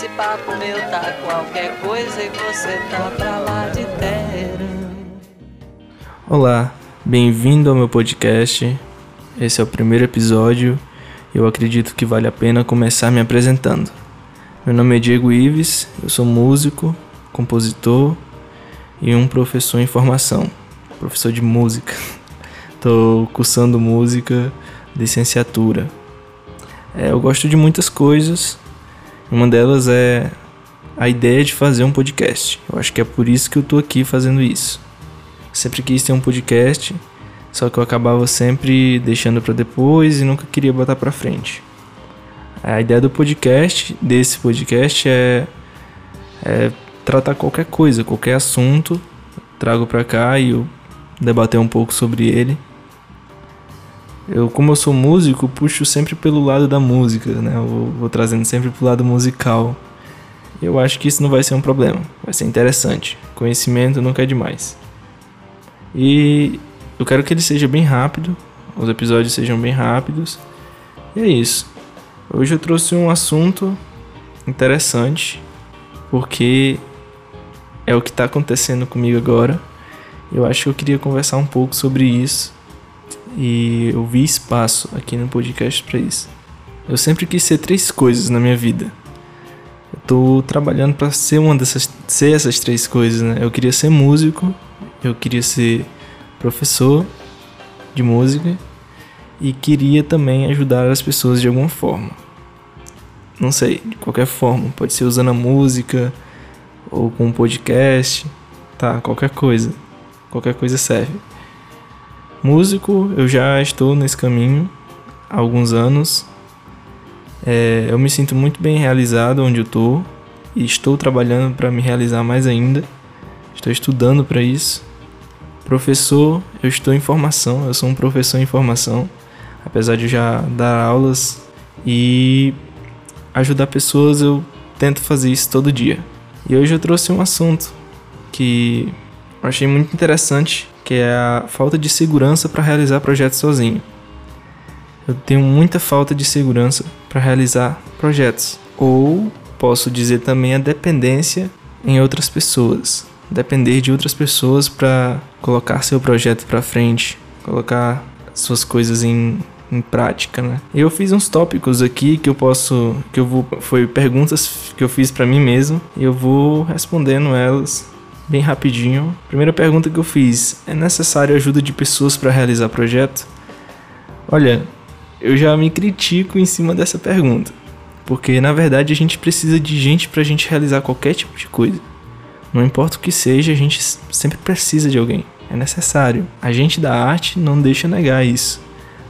esse papo meu tá qualquer coisa e você tá pra lá de terra. Olá, bem-vindo ao meu podcast. Esse é o primeiro episódio eu acredito que vale a pena começar me apresentando. Meu nome é Diego Ives, eu sou músico, compositor e um professor em formação, professor de música. Estou cursando música, licenciatura. É, eu gosto de muitas coisas. Uma delas é a ideia de fazer um podcast. Eu acho que é por isso que eu estou aqui fazendo isso. Sempre quis ter um podcast, só que eu acabava sempre deixando para depois e nunca queria botar para frente. A ideia do podcast, desse podcast é, é tratar qualquer coisa, qualquer assunto, trago para cá e eu debater um pouco sobre ele. Eu, como eu sou músico, puxo sempre pelo lado da música, né? Eu vou, vou trazendo sempre pro lado musical. Eu acho que isso não vai ser um problema, vai ser interessante. Conhecimento nunca é demais. E eu quero que ele seja bem rápido, os episódios sejam bem rápidos. E é isso. Hoje eu trouxe um assunto interessante, porque é o que está acontecendo comigo agora. Eu acho que eu queria conversar um pouco sobre isso e eu vi espaço aqui no podcast para isso. Eu sempre quis ser três coisas na minha vida. Eu tô trabalhando para ser uma dessas ser essas três coisas, né? Eu queria ser músico, eu queria ser professor de música e queria também ajudar as pessoas de alguma forma. Não sei, de qualquer forma, pode ser usando a música ou com um podcast, tá, qualquer coisa. Qualquer coisa serve. Músico, eu já estou nesse caminho há alguns anos. É, eu me sinto muito bem realizado onde eu estou e estou trabalhando para me realizar mais ainda. Estou estudando para isso. Professor, eu estou em formação, eu sou um professor em formação apesar de já dar aulas e ajudar pessoas, eu tento fazer isso todo dia. E hoje eu trouxe um assunto que eu achei muito interessante, que é a falta de segurança para realizar projetos sozinho. Eu tenho muita falta de segurança para realizar projetos, ou posso dizer também a dependência em outras pessoas, depender de outras pessoas para colocar seu projeto para frente, colocar suas coisas em, em prática, né? Eu fiz uns tópicos aqui que eu posso, que eu vou, foi perguntas que eu fiz para mim mesmo e eu vou respondendo elas bem rapidinho. Primeira pergunta que eu fiz: é necessário ajuda de pessoas para realizar projeto? Olha, eu já me critico em cima dessa pergunta, porque na verdade a gente precisa de gente para a gente realizar qualquer tipo de coisa. Não importa o que seja, a gente sempre precisa de alguém é necessário. A gente da arte não deixa negar isso.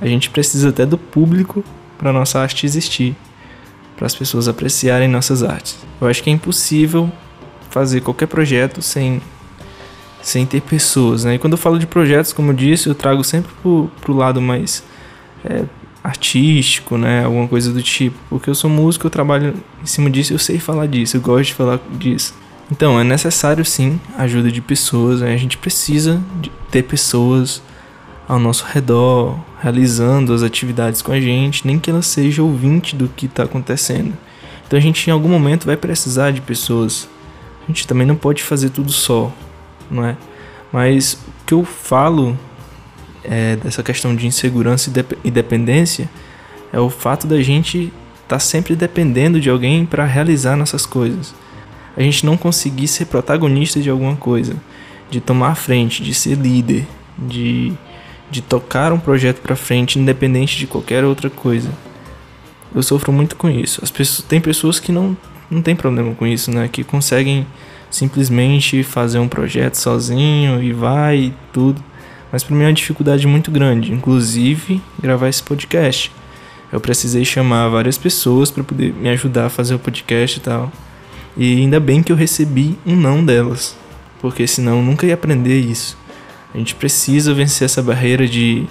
A gente precisa até do público para nossa arte existir, para as pessoas apreciarem nossas artes. Eu acho que é impossível fazer qualquer projeto sem sem ter pessoas, né? E quando eu falo de projetos, como eu disse, eu trago sempre pro, pro lado mais é, artístico, né? Alguma coisa do tipo. Porque eu sou músico, eu trabalho em cima disso, eu sei falar disso, eu gosto de falar disso. Então, é necessário sim a ajuda de pessoas, né? a gente precisa de ter pessoas ao nosso redor realizando as atividades com a gente, nem que ela seja ouvinte do que está acontecendo. Então a gente em algum momento vai precisar de pessoas. A gente também não pode fazer tudo só, não é? Mas o que eu falo é, dessa questão de insegurança e dependência é o fato da gente estar tá sempre dependendo de alguém para realizar nossas coisas a gente não conseguir ser protagonista de alguma coisa, de tomar a frente, de ser líder, de, de tocar um projeto para frente, independente de qualquer outra coisa. Eu sofro muito com isso. As pessoas, tem pessoas que não, não tem problema com isso, né? Que conseguem simplesmente fazer um projeto sozinho e vai e tudo. Mas para mim é uma dificuldade muito grande, inclusive gravar esse podcast. Eu precisei chamar várias pessoas para poder me ajudar a fazer o podcast e tal. E ainda bem que eu recebi um não delas, porque senão eu nunca ia aprender isso. A gente precisa vencer essa barreira de,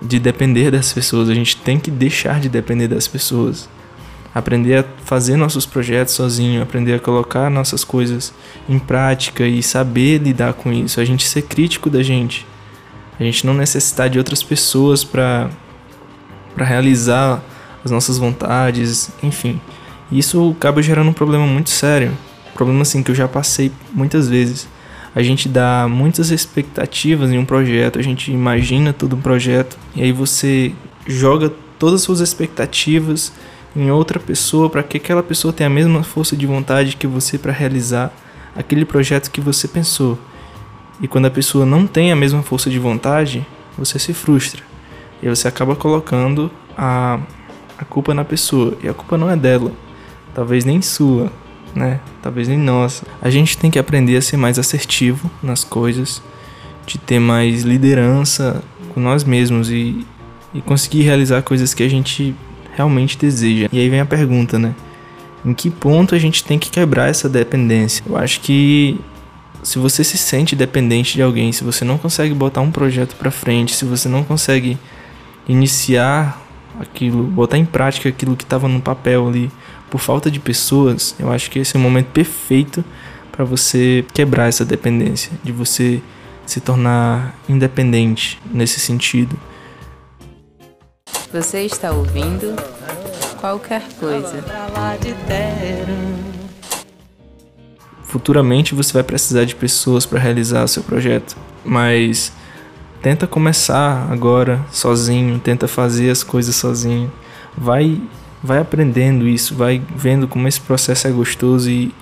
de depender das pessoas, a gente tem que deixar de depender das pessoas. Aprender a fazer nossos projetos sozinho, aprender a colocar nossas coisas em prática e saber lidar com isso, a gente ser crítico da gente. A gente não necessitar de outras pessoas para para realizar as nossas vontades, enfim. Isso acaba gerando um problema muito sério. Um problema assim que eu já passei muitas vezes. A gente dá muitas expectativas em um projeto, a gente imagina todo um projeto e aí você joga todas as suas expectativas em outra pessoa para que aquela pessoa tenha a mesma força de vontade que você para realizar aquele projeto que você pensou. E quando a pessoa não tem a mesma força de vontade, você se frustra. E você acaba colocando a, a culpa na pessoa. E a culpa não é dela, talvez nem sua, né? Talvez nem nossa. A gente tem que aprender a ser mais assertivo nas coisas, de ter mais liderança com nós mesmos e, e conseguir realizar coisas que a gente realmente deseja. E aí vem a pergunta, né? Em que ponto a gente tem que quebrar essa dependência? Eu acho que se você se sente dependente de alguém, se você não consegue botar um projeto para frente, se você não consegue iniciar aquilo, botar em prática aquilo que estava no papel ali, por falta de pessoas, eu acho que esse é o momento perfeito para você quebrar essa dependência, de você se tornar independente nesse sentido. Você está ouvindo qualquer coisa. Futuramente você vai precisar de pessoas para realizar o seu projeto, mas tenta começar agora sozinho, tenta fazer as coisas sozinho. Vai vai aprendendo isso, vai vendo como esse processo é gostoso e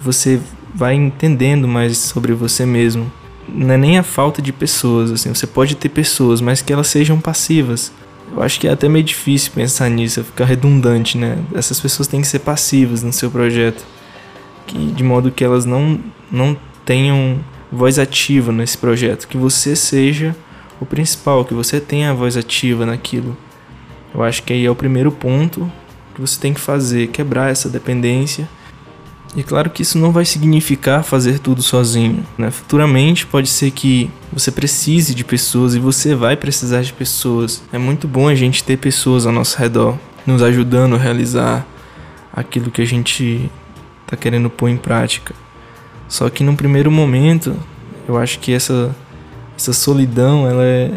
você vai entendendo mais sobre você mesmo. Não é nem a falta de pessoas, assim, você pode ter pessoas, mas que elas sejam passivas. Eu acho que é até meio difícil pensar nisso, fica redundante, né? Essas pessoas têm que ser passivas no seu projeto, que de modo que elas não não tenham voz ativa nesse projeto, que você seja o principal, que você tenha a voz ativa naquilo. Eu acho que aí é o primeiro ponto que você tem que fazer, quebrar essa dependência. E claro que isso não vai significar fazer tudo sozinho, né? Futuramente pode ser que você precise de pessoas e você vai precisar de pessoas. É muito bom a gente ter pessoas ao nosso redor nos ajudando a realizar aquilo que a gente está querendo pôr em prática. Só que num primeiro momento, eu acho que essa essa solidão, ela é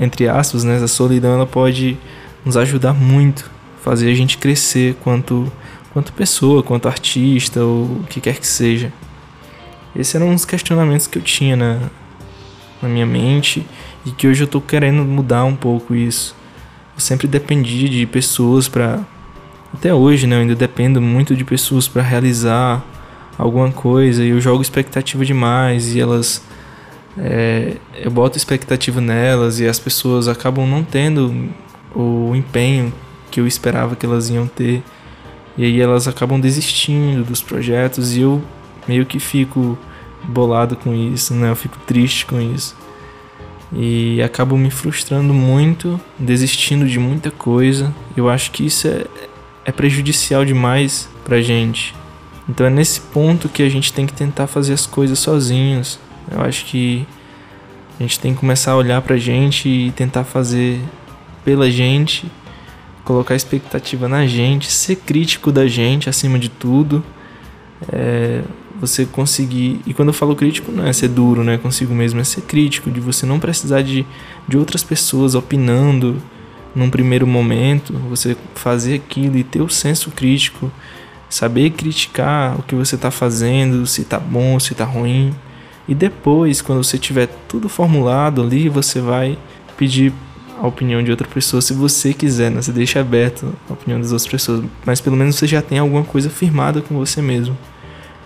entre aspas, né? Essa solidão ela pode nos ajudar muito fazer a gente crescer quanto, quanto pessoa, quanto artista, ou o que quer que seja. Esses eram uns questionamentos que eu tinha na, na minha mente e que hoje eu tô querendo mudar um pouco isso. Eu sempre dependi de pessoas para até hoje, né, eu ainda dependo muito de pessoas para realizar alguma coisa e eu jogo expectativa demais e elas é, eu boto expectativa nelas e as pessoas acabam não tendo o empenho que eu esperava que elas iam ter. E aí elas acabam desistindo dos projetos e eu meio que fico bolado com isso, né? Eu fico triste com isso. E acabo me frustrando muito, desistindo de muita coisa. Eu acho que isso é, é prejudicial demais pra gente. Então é nesse ponto que a gente tem que tentar fazer as coisas sozinhos. Eu acho que a gente tem que começar a olhar pra gente e tentar fazer pela gente colocar expectativa na gente, ser crítico da gente acima de tudo. É, você conseguir. E quando eu falo crítico, não é ser duro né, consigo mesmo, é ser crítico, de você não precisar de, de outras pessoas opinando num primeiro momento, você fazer aquilo e ter o senso crítico, saber criticar o que você está fazendo, se está bom, se está ruim. E depois, quando você tiver tudo formulado ali, você vai pedir a opinião de outra pessoa se você quiser, né? Você deixa aberto a opinião das outras pessoas, mas pelo menos você já tem alguma coisa firmada com você mesmo.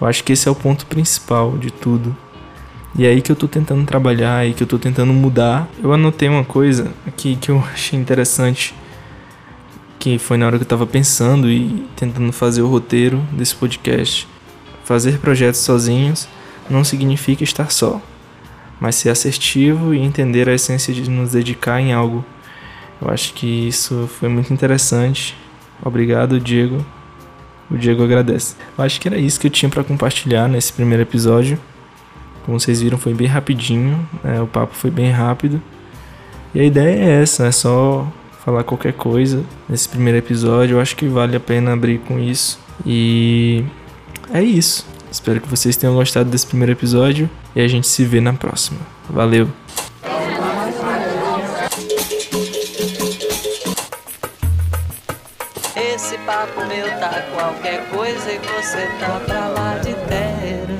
Eu acho que esse é o ponto principal de tudo. E é aí que eu tô tentando trabalhar, aí que eu tô tentando mudar. Eu anotei uma coisa aqui que eu achei interessante, que foi na hora que eu tava pensando e tentando fazer o roteiro desse podcast. Fazer projetos sozinhos não significa estar só mas ser assertivo e entender a essência de nos dedicar em algo. Eu acho que isso foi muito interessante. Obrigado, Diego. O Diego agradece. Eu acho que era isso que eu tinha para compartilhar nesse primeiro episódio. Como vocês viram, foi bem rapidinho, né? o papo foi bem rápido. E a ideia é essa, é só falar qualquer coisa nesse primeiro episódio. Eu acho que vale a pena abrir com isso. E é isso. Espero que vocês tenham gostado desse primeiro episódio e a gente se vê na próxima. Valeu! Esse papo meu tá qualquer coisa e você tá pra lá de terra.